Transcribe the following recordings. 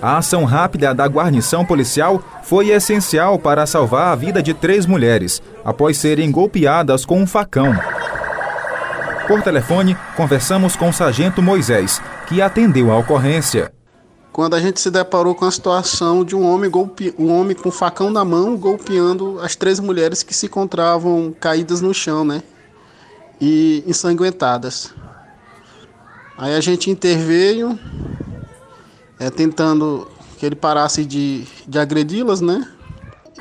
A ação rápida da guarnição policial foi essencial para salvar a vida de três mulheres, após serem golpeadas com um facão. Por telefone, conversamos com o sargento Moisés, que atendeu a ocorrência. Quando a gente se deparou com a situação de um homem, golpe... um homem com facão na mão golpeando as três mulheres que se encontravam caídas no chão, né? E ensanguentadas. Aí a gente interveio, é, tentando que ele parasse de, de agredi-las, né?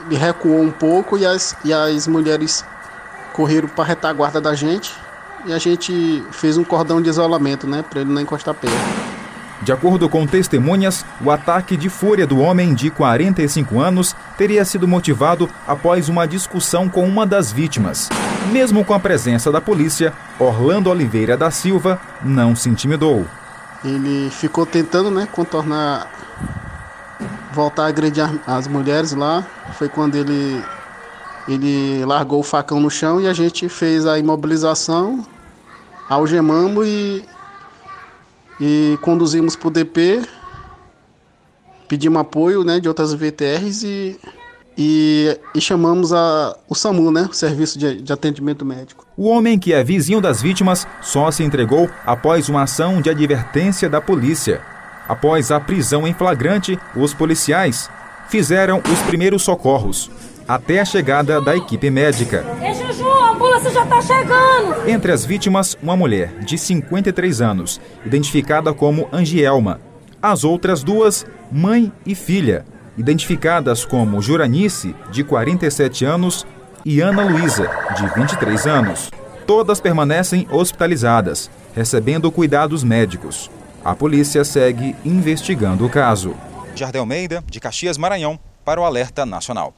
Ele recuou um pouco e as, e as mulheres correram para a retaguarda da gente e a gente fez um cordão de isolamento, né, para ele não encostar perto. De acordo com testemunhas, o ataque de fúria do homem de 45 anos teria sido motivado após uma discussão com uma das vítimas. Mesmo com a presença da polícia, Orlando Oliveira da Silva não se intimidou. Ele ficou tentando, né, contornar, voltar a agredir as mulheres lá. Foi quando ele ele largou o facão no chão e a gente fez a imobilização algemamos e, e conduzimos para o DP, pedimos apoio né, de outras VTRs e, e, e chamamos a, o SAMU, né, o Serviço de, de Atendimento Médico. O homem que é vizinho das vítimas só se entregou após uma ação de advertência da polícia. Após a prisão em flagrante, os policiais fizeram os primeiros socorros, até a chegada da equipe médica. É Juju, a ambulância já está chegando. Entre as vítimas, uma mulher de 53 anos, identificada como Angielma. As outras duas, mãe e filha, identificadas como Juranice, de 47 anos, e Ana Luísa, de 23 anos. Todas permanecem hospitalizadas, recebendo cuidados médicos. A polícia segue investigando o caso. Jardel Almeida, de Caxias, Maranhão, para o Alerta Nacional.